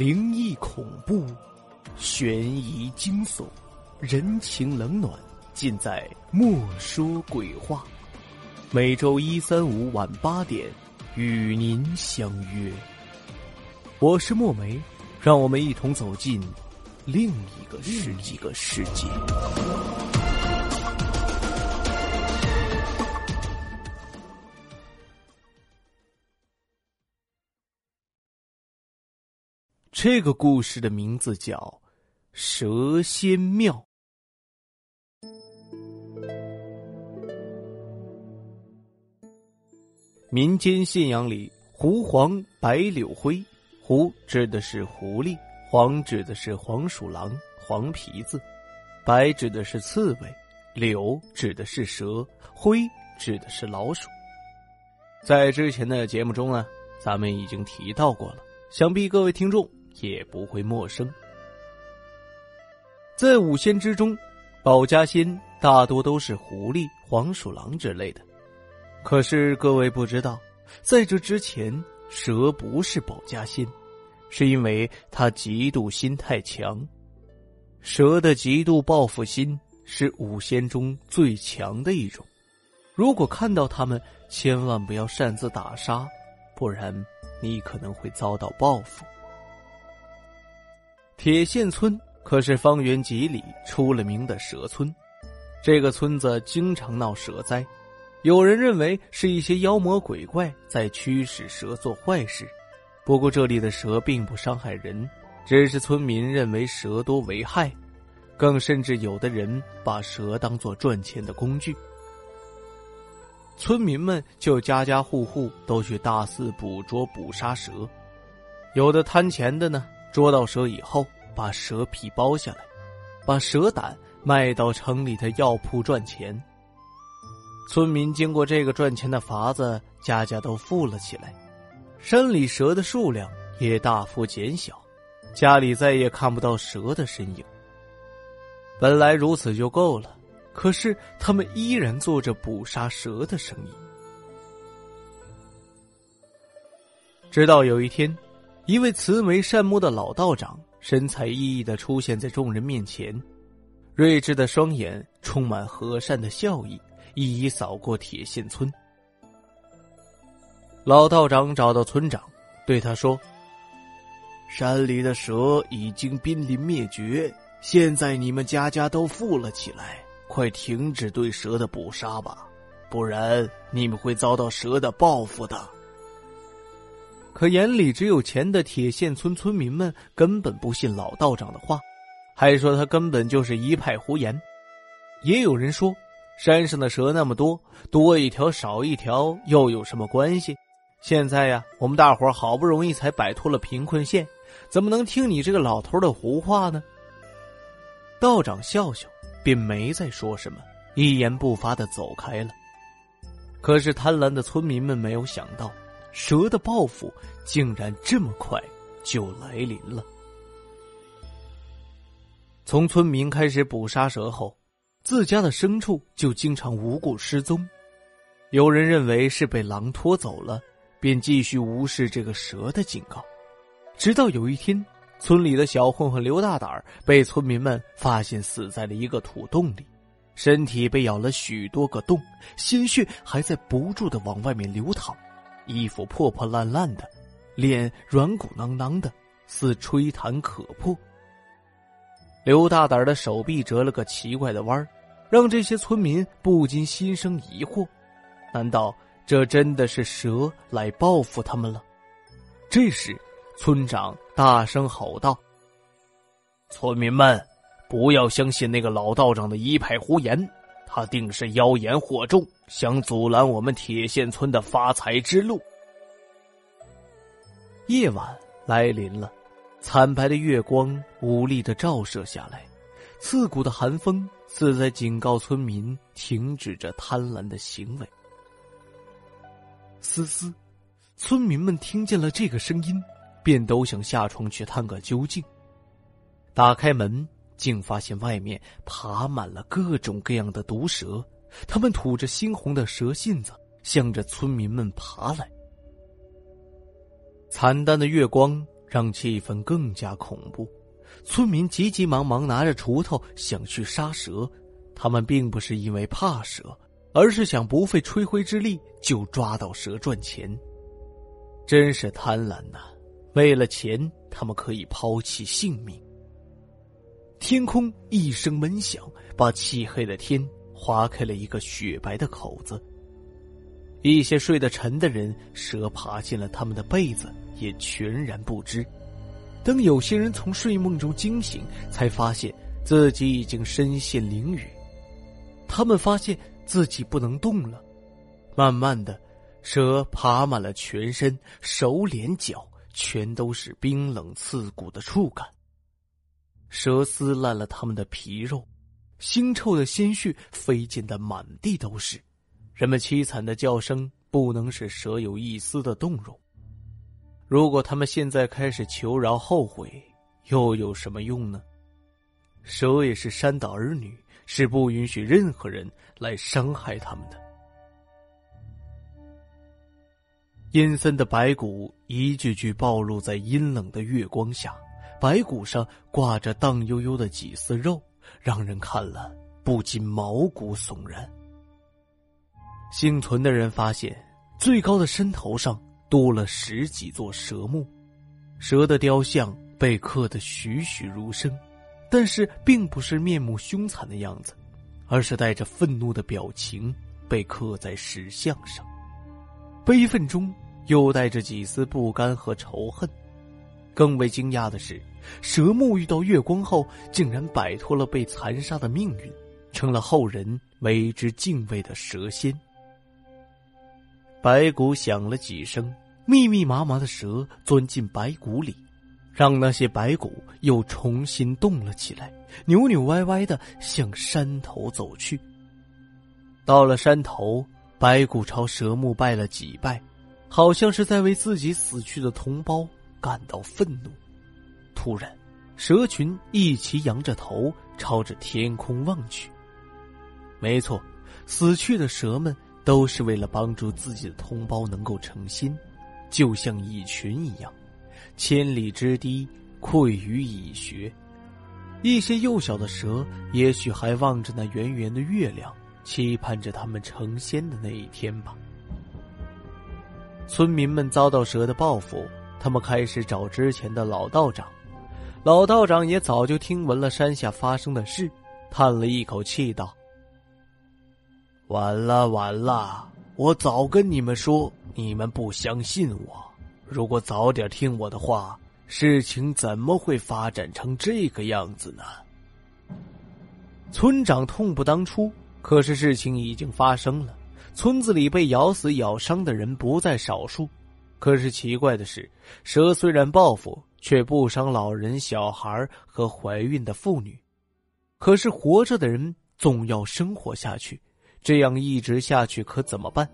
灵异恐怖、悬疑惊悚、人情冷暖，尽在《莫说鬼话》。每周一、三、五晚八点，与您相约。我是墨梅，让我们一同走进另一个世一个世界。这个故事的名字叫《蛇仙庙》。民间信仰里，狐黄白柳灰，狐指的是狐狸，黄指的是黄鼠狼、黄皮子，白指的是刺猬，柳指的是蛇，灰指的是老鼠。在之前的节目中呢，咱们已经提到过了，想必各位听众。也不会陌生。在五仙之中，保家仙大多都是狐狸、黄鼠狼之类的。可是各位不知道，在这之前，蛇不是保家仙，是因为它嫉妒心太强。蛇的嫉妒报复心是五仙中最强的一种。如果看到他们，千万不要擅自打杀，不然你可能会遭到报复。铁线村可是方圆几里出了名的蛇村，这个村子经常闹蛇灾，有人认为是一些妖魔鬼怪在驱使蛇做坏事。不过这里的蛇并不伤害人，只是村民认为蛇多为害，更甚至有的人把蛇当做赚钱的工具。村民们就家家户户都去大肆捕捉捕杀蛇，有的贪钱的呢。捉到蛇以后，把蛇皮剥下来，把蛇胆卖到城里的药铺赚钱。村民经过这个赚钱的法子，家家都富了起来，山里蛇的数量也大幅减小，家里再也看不到蛇的身影。本来如此就够了，可是他们依然做着捕杀蛇的生意。直到有一天。一位慈眉善目的老道长，神采奕奕的出现在众人面前，睿智的双眼充满和善的笑意，一一扫过铁线村。老道长找到村长，对他说：“山里的蛇已经濒临灭绝，现在你们家家都富了起来，快停止对蛇的捕杀吧，不然你们会遭到蛇的报复的。”可眼里只有钱的铁线村村民们根本不信老道长的话，还说他根本就是一派胡言。也有人说，山上的蛇那么多，多一条少一条又有什么关系？现在呀，我们大伙好不容易才摆脱了贫困线，怎么能听你这个老头的胡话呢？道长笑笑，便没再说什么，一言不发的走开了。可是贪婪的村民们没有想到。蛇的报复竟然这么快就来临了。从村民开始捕杀蛇后，自家的牲畜就经常无故失踪。有人认为是被狼拖走了，便继续无视这个蛇的警告。直到有一天，村里的小混混刘大胆被村民们发现死在了一个土洞里，身体被咬了许多个洞，鲜血还在不住的往外面流淌。衣服破破烂烂的，脸软骨囊囊的，似吹弹可破。刘大胆的手臂折了个奇怪的弯儿，让这些村民不禁心生疑惑：难道这真的是蛇来报复他们了？这时，村长大声吼道：“村民们，不要相信那个老道长的一派胡言。”他定是妖言惑众，想阻拦我们铁线村的发财之路。夜晚来临了，惨白的月光无力的照射下来，刺骨的寒风似在警告村民停止这贪婪的行为。嘶嘶，村民们听见了这个声音，便都想下床去探个究竟。打开门。竟发现外面爬满了各种各样的毒蛇，它们吐着猩红的蛇信子，向着村民们爬来。惨淡的月光让气氛更加恐怖。村民急急忙忙拿着锄头想去杀蛇，他们并不是因为怕蛇，而是想不费吹灰之力就抓到蛇赚钱。真是贪婪呐！为了钱，他们可以抛弃性命。天空一声闷响，把漆黑的天划开了一个雪白的口子。一些睡得沉的人，蛇爬进了他们的被子，也全然不知。等有些人从睡梦中惊醒，才发现自己已经身陷囹圄。他们发现自己不能动了。慢慢的，蛇爬满了全身，手、脸、脚全都是冰冷刺骨的触感。蛇撕烂了他们的皮肉，腥臭的鲜血飞溅的满地都是。人们凄惨的叫声不能使蛇有一丝的动容。如果他们现在开始求饶后悔，又有什么用呢？蛇也是山的儿女，是不允许任何人来伤害他们的。阴森的白骨一具具暴露在阴冷的月光下，白骨上挂着荡悠悠的几丝肉，让人看了不禁毛骨悚然。幸存的人发现，最高的山头上。多了十几座蛇墓，蛇的雕像被刻得栩栩如生，但是并不是面目凶残的样子，而是带着愤怒的表情被刻在石像上，悲愤中又带着几丝不甘和仇恨。更为惊讶的是，蛇木遇到月光后，竟然摆脱了被残杀的命运，成了后人为之敬畏的蛇仙。白骨响了几声，密密麻麻的蛇钻进白骨里，让那些白骨又重新动了起来，扭扭歪歪的向山头走去。到了山头，白骨朝蛇墓拜了几拜，好像是在为自己死去的同胞感到愤怒。突然，蛇群一齐扬着头朝着天空望去。没错，死去的蛇们。都是为了帮助自己的同胞能够成仙，就像蚁群一样，千里之堤溃于蚁穴。一些幼小的蛇也许还望着那圆圆的月亮，期盼着他们成仙的那一天吧。村民们遭到蛇的报复，他们开始找之前的老道长。老道长也早就听闻了山下发生的事，叹了一口气道。晚了，晚了！我早跟你们说，你们不相信我。如果早点听我的话，事情怎么会发展成这个样子呢？村长痛不当初，可是事情已经发生了。村子里被咬死、咬伤的人不在少数。可是奇怪的是，蛇虽然报复，却不伤老人、小孩和怀孕的妇女。可是活着的人总要生活下去。这样一直下去可怎么办？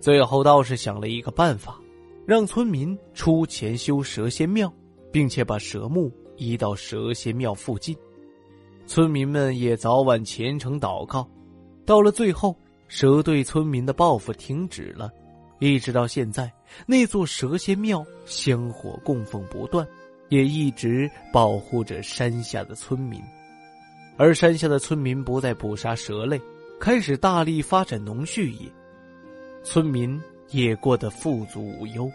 最后道士想了一个办法，让村民出钱修蛇仙庙，并且把蛇墓移到蛇仙庙附近。村民们也早晚虔诚祷告。到了最后，蛇对村民的报复停止了，一直到现在，那座蛇仙庙香火供奉不断，也一直保护着山下的村民。而山下的村民不再捕杀蛇类。开始大力发展农畜业，村民也过得富足无忧。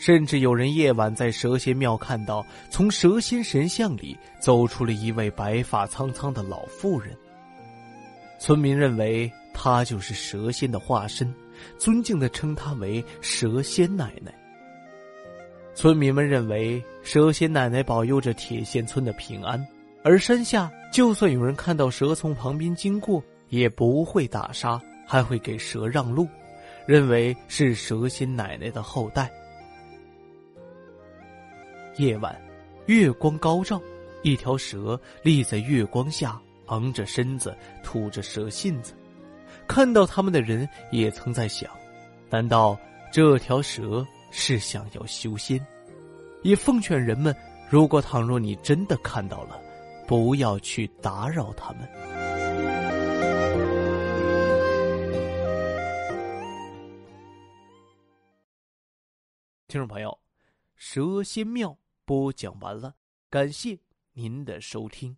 甚至有人夜晚在蛇仙庙看到，从蛇仙神像里走出了一位白发苍苍的老妇人。村民认为她就是蛇仙的化身，尊敬的称她为蛇仙奶奶。村民们认为蛇仙奶奶保佑着铁线村的平安。而山下，就算有人看到蛇从旁边经过，也不会打杀，还会给蛇让路，认为是蛇仙奶奶的后代。夜晚，月光高照，一条蛇立在月光下，昂着身子，吐着蛇信子。看到他们的人也曾在想：难道这条蛇是想要修仙？也奉劝人们，如果倘若你真的看到了，不要去打扰他们。听众朋友，蛇仙庙播讲完了，感谢您的收听。